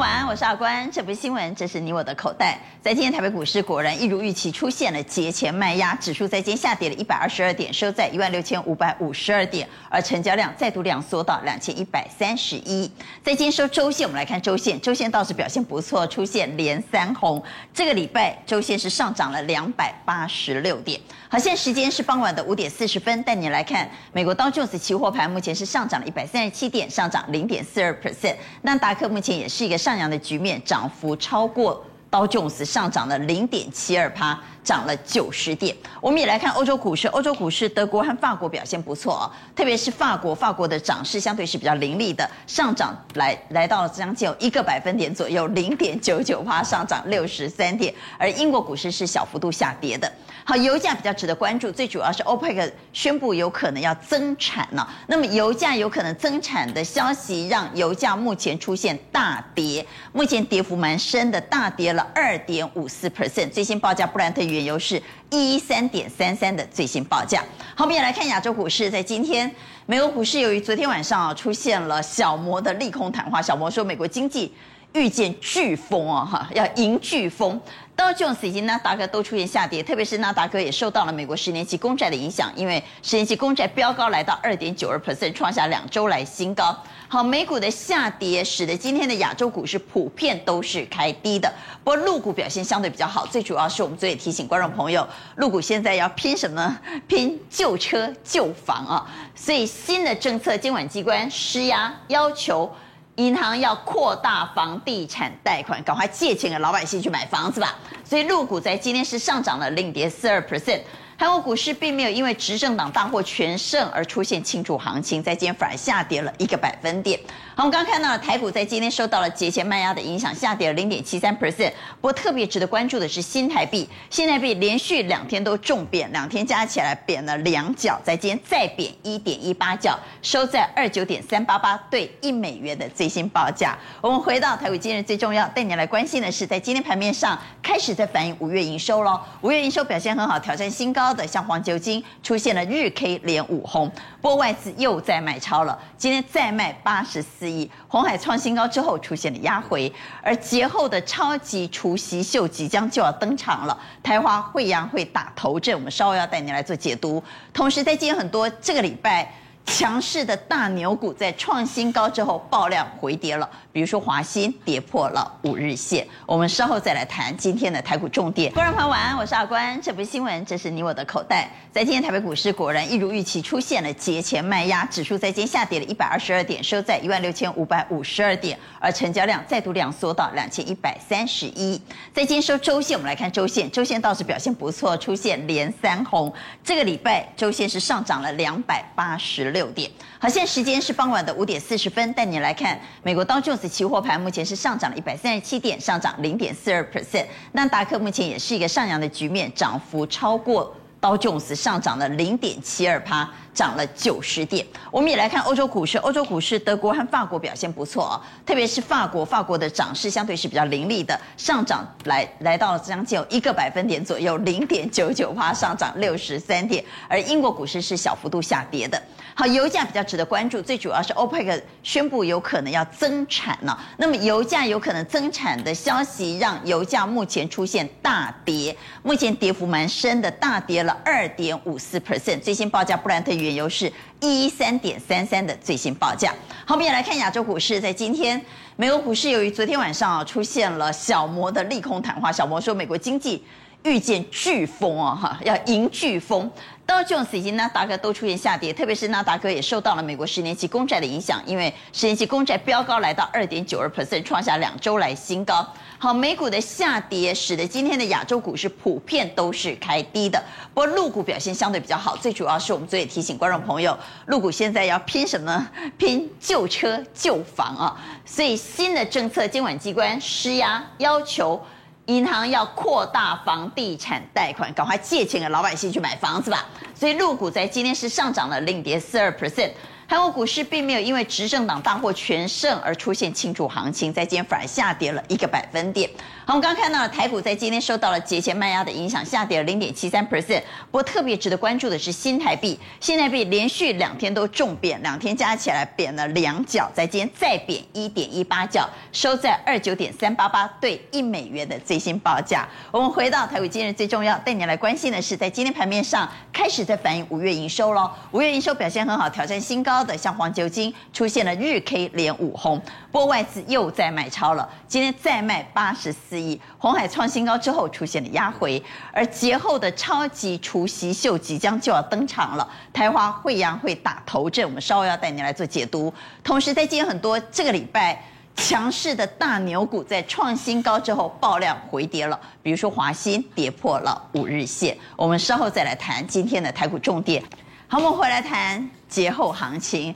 晚安，我是阿关。这不是新闻，这是你我的口袋。在今天台北股市果然一如预期出现了节前卖压，指数在今天下跌了一百二十二点，收在一万六千五百五十二点，而成交量再度量缩到两千一百三十一。在今天收周线，我们来看周线，周线倒是表现不错，出现连三红。这个礼拜周线是上涨了两百八十六点。好，现在时间是傍晚的五点四十分，带你来看美国道琼斯期货盘，目前是上涨了一百三十七点，上涨零点四二 percent。那达克目前也是一个上扬的局面，涨幅超过。道琼斯上涨了零点七二趴，涨了九十点。我们也来看欧洲股市，欧洲股市德国和法国表现不错哦，特别是法国，法国的涨势相对是比较凌厉的，上涨来来到了将近有一个百分点左右，零点九九趴，上涨六十三点。而英国股市是小幅度下跌的。好，油价比较值得关注，最主要是 OPEC 宣布有可能要增产了。那么油价有可能增产的消息，让油价目前出现大跌，目前跌幅蛮深的，大跌了二点五四 percent。最新报价，布兰特原油是一三点三三的最新报价。好，我们也来看亚洲股市，在今天美国股市由于昨天晚上啊出现了小摩的利空谈话，小摩说美国经济遇见飓风啊，哈，要迎飓风。道琼斯以及纳达克都出现下跌，特别是纳达克也受到了美国十年期公债的影响，因为十年期公债飙高来到二点九二 percent，创下两周来新高。好，美股的下跌使得今天的亚洲股市普遍都是开低的，不过陆股表现相对比较好，最主要是我们昨天提醒观众朋友，陆股现在要拼什么？拼旧车旧房啊！所以新的政策，监管机关施压要求。银行要扩大房地产贷款，赶快借钱给老百姓去买房子吧。所以陆股在今天是上涨了零点四二 percent。韩国股市并没有因为执政党大获全胜而出现庆祝行情，在今天反而下跌了一个百分点。我们刚看到了台股在今天受到了节前卖压的影响，下跌了零点七三 percent。不过特别值得关注的是新台币，新台币连续两天都重贬，两天加起来贬了两角，在今天再贬一点一八角，收在二九点三八八对一美元的最新报价。我们回到台股今日最重要带你来关心的是，在今天盘面上开始在反映五月营收喽，五月营收表现很好，挑战新高。的像黄酒精出现了日 K 连五红，不过外资又在买超了，今天再卖八十四亿。红海创新高之后出现了压回，而节后的超级除夕秀即将就要登场了，台华、惠阳会打头阵，我们稍微要带你来做解读。同时，在今天很多这个礼拜。强势的大牛股在创新高之后爆量回跌了，比如说华新跌破了五日线。我们稍后再来谈今天的台股重点。观众朋友晚安，我是阿关。这不是新闻，这是你我的口袋。在今天台北股市果然一如预期出现了节前卖压，指数在今天下跌了一百二十二点，收在一万六千五百五十二点，而成交量再度量缩到两千一百三十一。在今天收周线，我们来看周线，周线倒是表现不错，出现连三红。这个礼拜周线是上涨了两百八十六点。好，现在时间是傍晚的五点四十分，带你来看美国道琼期货盘，目前是上涨了一百三十七点，上涨零点四二 percent。纳达克目前也是一个上扬的局面，涨幅超过。道琼斯上涨了零点七二趴，涨了九十点。我们也来看欧洲股市，欧洲股市德国和法国表现不错哦，特别是法国，法国的涨势相对是比较凌厉的，上涨来来到了将近有一个百分点左右，零点九九趴，上涨六十三点。而英国股市是小幅度下跌的。好，油价比较值得关注，最主要是 OPEC 宣布有可能要增产了。那么油价有可能增产的消息，让油价目前出现大跌，目前跌幅蛮深的，大跌了二点五四 percent。最新报价，布兰特原油是一一三点三三的最新报价。好，我们也来看亚洲股市，在今天美国股市由于昨天晚上啊出现了小摩的利空谈话，小摩说美国经济。遇见飓风啊，哈，要迎飓风。道琼斯以及纳达克都出现下跌，特别是纳达克也受到了美国十年期公债的影响，因为十年期公债飙高来到二点九二 percent，创下两周来新高。好，美股的下跌使得今天的亚洲股市普遍都是开低的，不过陆股表现相对比较好，最主要是我们昨天提醒观众朋友，陆股现在要拼什么？拼旧车旧房啊！所以新的政策，监管机关施压要求。银行要扩大房地产贷款，赶快借钱给老百姓去买房子吧。所以入股在今天是上涨了零点四二 percent。韩国股市并没有因为执政党大获全胜而出现庆祝行情，在今天反而下跌了一个百分点。好，我们刚看到了台股在今天受到了节前卖压的影响，下跌了零点七三 percent。不过特别值得关注的是新台币，新台币连续两天都重贬，两天加起来贬了两角，在今天再贬一点一八角，收在二九点三八八对一美元的最新报价。我们回到台股今日最重要带你来关心的是，在今天盘面上开始在反映五月营收喽，五月营收表现很好，挑战新高的像黄酒精出现了日 K 连五红，不过外资又在买超了，今天再卖八十四亿，红海创新高之后出现了压回，而节后的超级除夕秀即将就要登场了，台华、慧洋会打头阵，我们稍后要带你来做解读。同时，在今天很多这个礼拜强势的大牛股在创新高之后爆量回跌了，比如说华新跌破了五日线，我们稍后再来谈今天的台股重点。好，我们回来谈节后行情。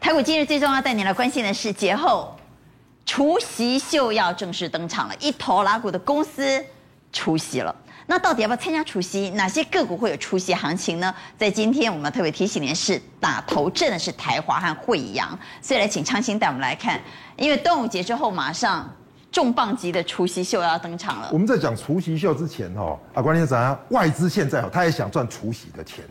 台股今日最重要带你来关心的是节后除夕秀要正式登场了，一头拉股的公司除息了。那到底要不要参加除夕？哪些个股会有除夕行情呢？在今天我们特别提醒您是，打头阵的是台华和惠阳。所以来请昌兴带我们来看，因为端午节之后马上重磅级的除夕秀要登场了。我们在讲除夕秀之前哦，啊，关键是怎样？外资现在哦，他也想赚除夕的钱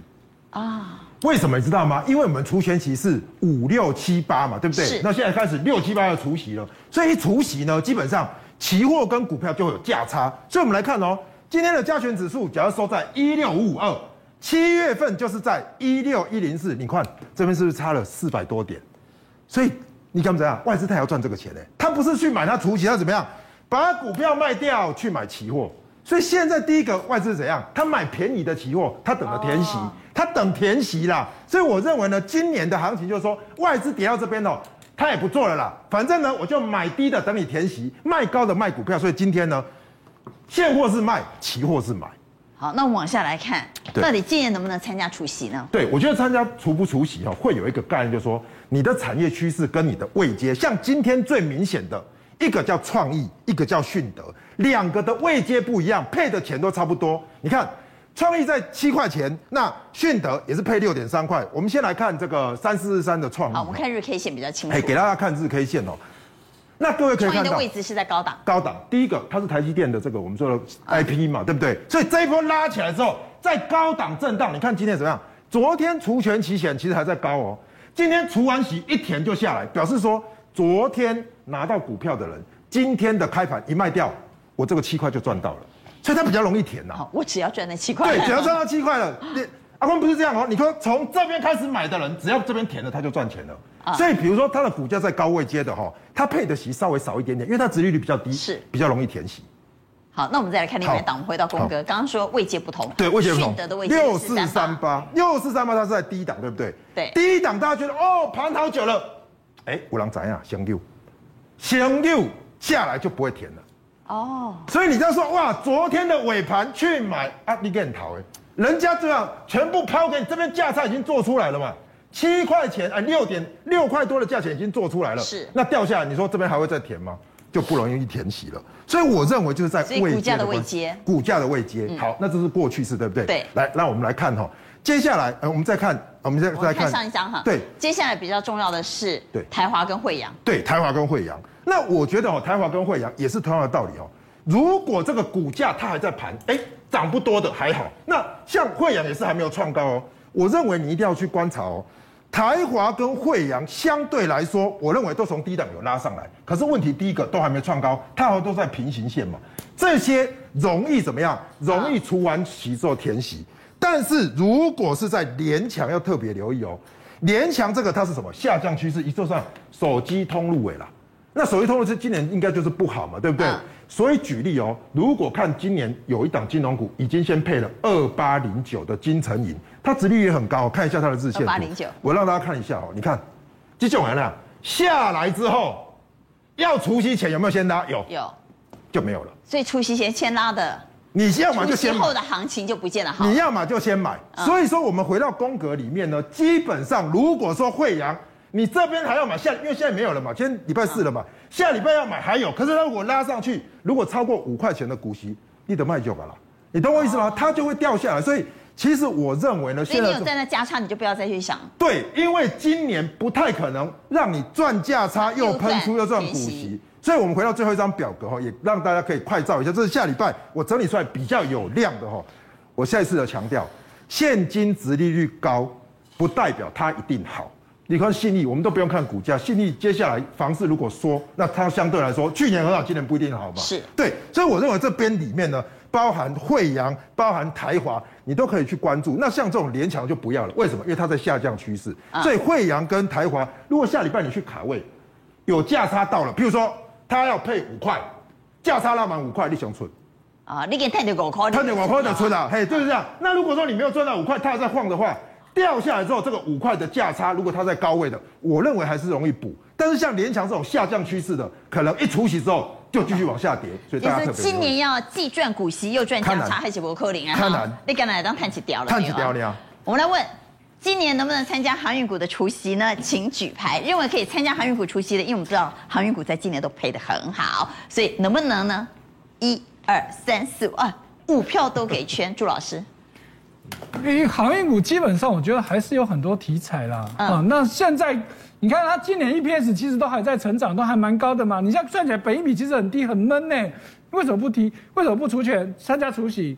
啊。为什么你知道吗？因为我们除权期是五六七八嘛，对不对？那现在开始六七八要除息了，所以一除息呢，基本上期货跟股票就会有价差。所以我们来看哦，今天的加权指数假如收在一六五五二，七月份就是在一六一零四，你看这边是不是差了四百多点？所以你敢怎样？外资他要赚这个钱呢？他不是去买它除息，他怎么样？把股票卖掉去买期货。所以现在第一个外资是怎样？他买便宜的期货，他等着填息。哦他等填息啦，所以我认为呢，今年的行情就是说，外资跌到这边哦，他也不做了啦。反正呢，我就买低的等你填息，卖高的卖股票。所以今天呢，现货是卖，期货是买。好，那我们往下来看，到底今年能不能参加除夕呢？对，我觉得参加除不除息哈，会有一个概念，就是说你的产业趋势跟你的位阶，像今天最明显的一个叫创意，一个叫迅德，两个的位阶不一样，配的钱都差不多。你看。创意在七块钱，那迅德也是配六点三块。我们先来看这个三四日三的创意。好，我们看日 K 线比较清楚。哎，给大家看日 K 线哦。那各位可以看到，创意的位置是在高档。高档，第一个它是台积电的这个我们说的 IP 嘛，对不对？所以这一波拉起来之后，在高档震荡，你看今天怎么样？昨天除权期险其实还在高哦，今天除完息一填就下来，表示说昨天拿到股票的人，今天的开盘一卖掉，我这个七块就赚到了。所以它比较容易填呐。好，我只要赚那七块。对，只要赚到七块了。你阿光不是这样哦，你说从这边开始买的人，只要这边填了，他就赚钱了。啊。所以比如说它的股价在高位接的哈，它配的息稍微少一点点，因为它殖利率比较低，是比较容易填息。好，那我们再来看另外一档，我们回到公哥，刚刚说位阶不同。对，位阶不同。六四三八，六四三八，它是在低档，对不对？对。低档大家觉得哦，盘好久了，哎，五郎怎样？升六，升六下来就不会填了。哦，所以你这样说哇，昨天的尾盘去买啊，你给很逃哎，人家这样全部抛给你，这边价差已经做出来了嘛，七块钱啊，六点六块多的价钱已经做出来了，是，那掉下来，你说这边还会再填吗？就不容易填息了。所以我认为就是在位股价的位阶，股价的位阶，好，那这是过去式，对不对？对。来，那我们来看哈，接下来，呃，我们再看，我们再再看上一张哈，对，接下来比较重要的是，对，台华跟惠阳，对，台华跟惠阳。那我觉得哦，台华跟惠阳也是同样的道理哦。如果这个股价它还在盘，哎，涨不多的还好。那像惠阳也是还没有创高哦。我认为你一定要去观察哦。台华跟惠阳相对来说，我认为都从低档有拉上来。可是问题第一个都还没创高，它好像都在平行线嘛。这些容易怎么样？容易除完息之后填息。但是如果是在连强，要特别留意哦。连强这个它是什么？下降趋势，一就算手机通路尾了。那手机通路是今年应该就是不好嘛，对不对？嗯、所以举例哦，如果看今年有一档金融股已经先配了二八零九的金城银，它殖利率也很高，看一下它的日线图。二八零九，我让大家看一下哦，你看，这种人啊，下来之后要除夕前有没有先拉？有，有，就没有了。所以除夕前先拉的，你要么就先买，后的行情就不见了好。你要么就先买。嗯、所以说，我们回到宫格里面呢，基本上如果说惠阳。你这边还要买下，因为现在没有了嘛，今天礼拜四了嘛，下礼拜要买还有，可是它如果拉上去，如果超过五块钱的股息，你得卖就好了，你懂我意思吗？它就会掉下来，所以其实我认为呢，所以你有在那价差，你就不要再去想。对，因为今年不太可能让你赚价差又喷出又赚股息，所以我们回到最后一张表格哈，也让大家可以快照一下。这是下礼拜我整理出来比较有量的哈。我下一次的强调，现金值利率高不代表它一定好。你看信义，我们都不用看股价，信义接下来房市如果说，那它相对来说去年很好，今年不一定好嘛。是对，所以我认为这边里面呢。包含惠阳，包含台华，你都可以去关注。那像这种连强就不要了，为什么？因为它在下降趋势。所以惠阳跟台华，如果下礼拜你去卡位，有价差到了，譬如说它要配五块，价差拉满五块，你想存？啊，你给探点五块，探点五块的存啊，嘿，就是这样。那如果说你没有赚到五块，它还在晃的话，掉下来之后，这个五块的价差，如果它在高位的，我认为还是容易补。但是像联强这种下降趋势的，可能一除息之后。就继续往下跌，所以大家特别。今年要既赚股息又赚价差，还是不可能啊？看难。你刚才当探起掉了，探起掉了。我们来问，今年能不能参加航运股的除夕呢？请举牌。认为可以参加航运股除夕的，因为我们知道航运股在今年都赔得很好，所以能不能呢？一二三四五，啊，五票都给圈。朱老师，因为航运股基本上我觉得还是有很多题材啦。嗯，那现在。你看它今年 EPS 其实都还在成长，都还蛮高的嘛。你现在算起来本益比其实很低很闷呢，为什么不提？为什么不除权参加除息？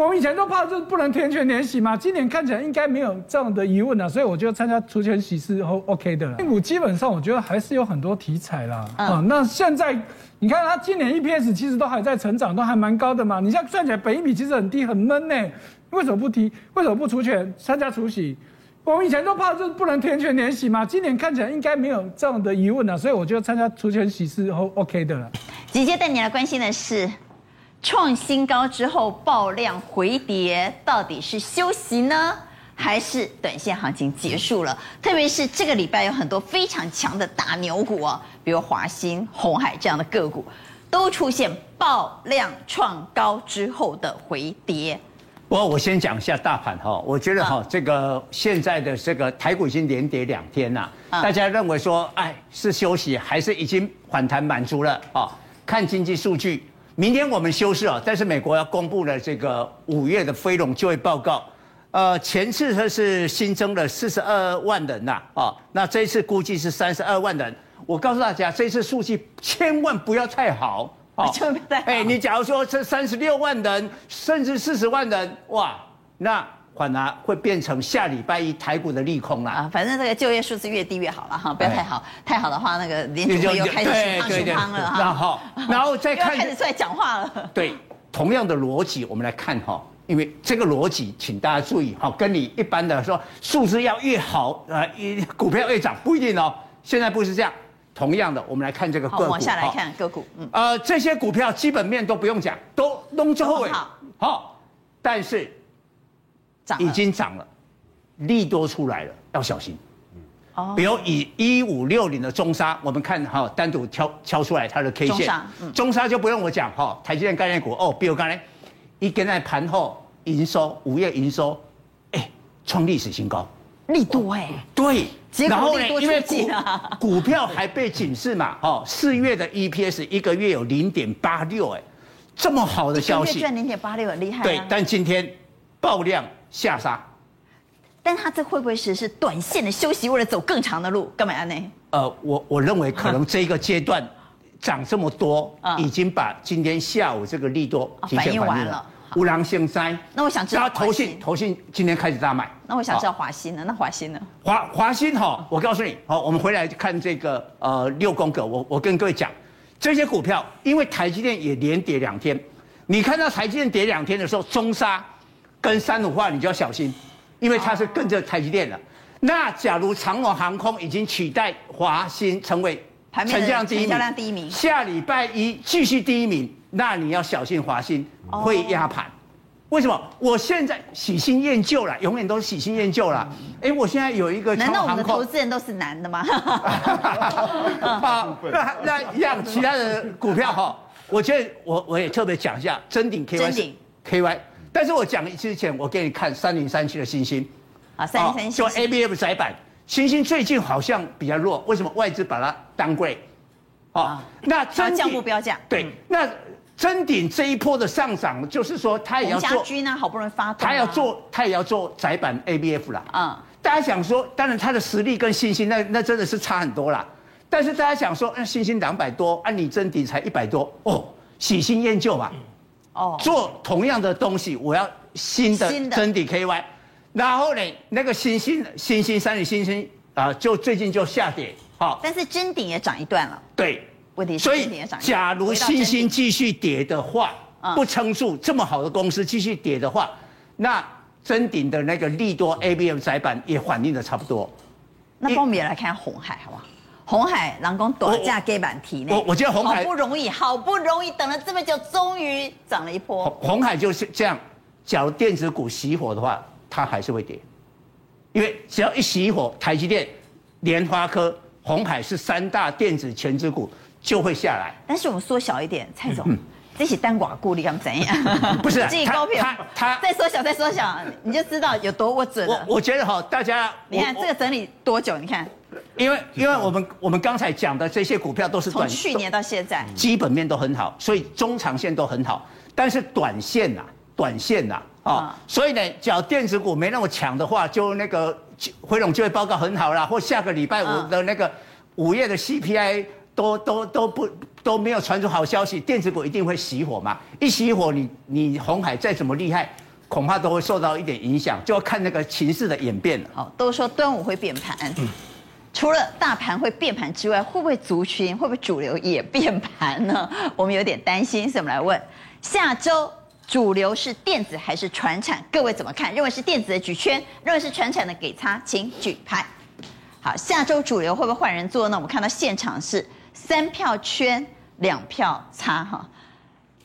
我们以前都怕就是不能填权填息嘛，今年看起来应该没有这样的疑问了，所以我觉得参加除权息是 OK 的了。个股基本上我觉得还是有很多题材啦。啊，那现在你看它今年 EPS 其实都还在成长，都还蛮高的嘛。你现在算起来本益比其实很低很闷呢，为什么不提？为什么不除权参加除喜？我们以前都怕就是不能填权填息嘛，今年看起来应该没有这样的疑问了，所以我觉得参加除权息是 OK 的了。紧接带你来关心的是，创新高之后爆量回跌，到底是休息呢，还是短线行情结束了？特别是这个礼拜有很多非常强的大牛股哦，比如华兴、鸿海这样的个股，都出现爆量创高之后的回跌。不过我先讲一下大盘哈，我觉得哈，这个现在的这个台股已经连跌两天了，大家认为说，哎，是休息还是已经反弹满足了啊？看经济数据，明天我们休市啊，但是美国要公布了这个五月的非农就业报告，呃，前次它是新增了四十二万人呐，啊，那这一次估计是三十二万人，我告诉大家，这次数据千万不要太好。就哎，你假如说这三十六万人，甚至四十万人，哇，那反而会变成下礼拜一台股的利空了啊！反正这个就业数字越低越好了哈，不要太好，太好的话，那个联储会又开始凶汤凶汤了哈。然后，然后再看，开始出来讲话了。对，同样的逻辑，我们来看哈，因为这个逻辑，请大家注意哈，跟你一般的说数字要越好，呃，股票越涨不一定哦。现在不是这样。同样的，我们来看这个个股。往下来看个股，嗯，呃，这些股票基本面都不用讲，都弄之后好，好，但是涨已经涨了，利多出来了，要小心。哦，比如以一五六零的中沙，我们看哈，单独挑挑出来它的 K 线，中沙就不用我讲哈，台积电概念股哦，比如刚才一跟在盘后营收，五月营收，哎，创历史新高。利多哎，对，然后呢，因为股啊，股票还被警示嘛，哦，四月的 EPS 一个月有零点八六，哎，这么好的消息，赚零点八六很厉害。对，但今天爆量下杀，但他这会不会是是短线的休息，为了走更长的路？干嘛呀呢？呃，我我认为 可能这个阶段涨这么多，已经把今天下午这个利多反映完了。无狼现灾，那我想知道投信投信今天开始大卖。那我想知道华兴呢？那华兴呢？华华兴哈，我告诉你，好，我们回来看这个呃六宫格，我我跟各位讲，这些股票因为台积电也连跌两天，你看到台积电跌两天的时候，中砂跟三五化你就要小心，因为它是跟着台积电的。那假如长荣航空已经取代华兴成为成交量第一名，下礼拜一继续第一名。那你要小心华兴会压盘，为什么？我现在喜新厌旧了，永远都是喜新厌旧了。哎，我现在有一个，难道我们的投资人都是男的吗？好，那那一样其他的股票哈，我觉得我我也特别讲一下真鼎 KY KY，但是我讲之前我给你看三零三七的星星啊，三零三七就 ABF 窄板，星星最近好像比较弱，为什么？外资把它 downgrade 啊，那真降目标价，对，那。真顶这一波的上涨，就是说它也要做。家军呢，好不容易发动。它要做，它也要做窄板 ABF 啦。嗯。大家想说，当然它的实力跟信心，那那真的是差很多啦。但是大家想说，那星星两百多，按你臻鼎才一百多，哦，喜新厌旧嘛。哦。做同样的东西，我要新的臻鼎 KY，然后呢，那个新兴新兴三里星星啊，就最近就下跌。好。但是真顶也涨一段了。对。问题是所以，假如星星继续跌的话，不撑住这么好的公司继续跌的话，那真顶的那个利多 ABM 窄板也反应的差不多。那帮我们也来看红海，好不好？红海，狼工短价给板提呢？我我觉得红海好不容易，好不容易等了这么久，终于涨了一波。红海就是这样，假如电子股熄火的话，它还是会跌，因为只要一熄火，台积电、联发科、红海是三大电子全资股。就会下来，但是我们缩小一点，蔡总，这是单寡顾虑，要怎样？不是，这高票，他再缩小，再缩小，你就知道有多我准了。我我觉得哈，大家，你看这个整理多久？你看，因为因为我们我们刚才讲的这些股票都是短，从去年到现在，基本面都很好，所以中长线都很好。但是短线呐，短线呐，啊，所以呢，只要电子股没那么强的话，就那个回笼就业报告很好啦，或下个礼拜五的那个五月的 CPI。都都都不都没有传出好消息，电子股一定会熄火嘛？一熄火你，你你鸿海再怎么厉害，恐怕都会受到一点影响，就要看那个情势的演变了。好，都说端午会变盘，嗯、除了大盘会变盘之外，会不会族群会不会主流也变盘呢？我们有点担心，所以我们来问：下周主流是电子还是传产？各位怎么看？认为是电子的举圈，认为是传产的给叉，请举牌。好，下周主流会不会换人做呢？我们看到现场是。三票圈，两票差哈。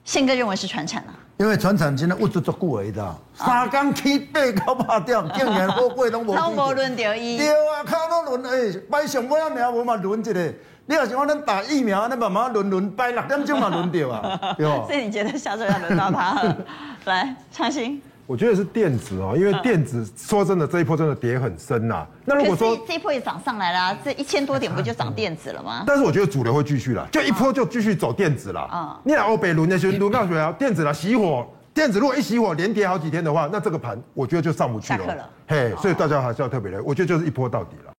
宪哥认为是传产啊，因为船厂真的物质足够而已的，三天起八九八点，竟然货柜拢无。拢无轮到伊。对啊，卡都轮诶，摆上尾啊名无嘛轮一个。你要是讲咱打疫苗，咱慢慢轮轮摆六点钟嘛轮到啊，对吧？所以你觉得下周要轮到他？来，昌兴。我觉得是电子哦，因为电子说真的，这一波真的跌很深呐。那如果说这一波也涨上来了，这一千多点不就涨电子了吗？但是我觉得主流会继续了，就一波就继续走电子了。啊，你来欧北轮那些轮到谁啊？电子了熄火，电子如果一熄火连跌好几天的话，那这个盘我觉得就上不去了。嘿，所以大家还是要特别的，我觉得就是一波到底了。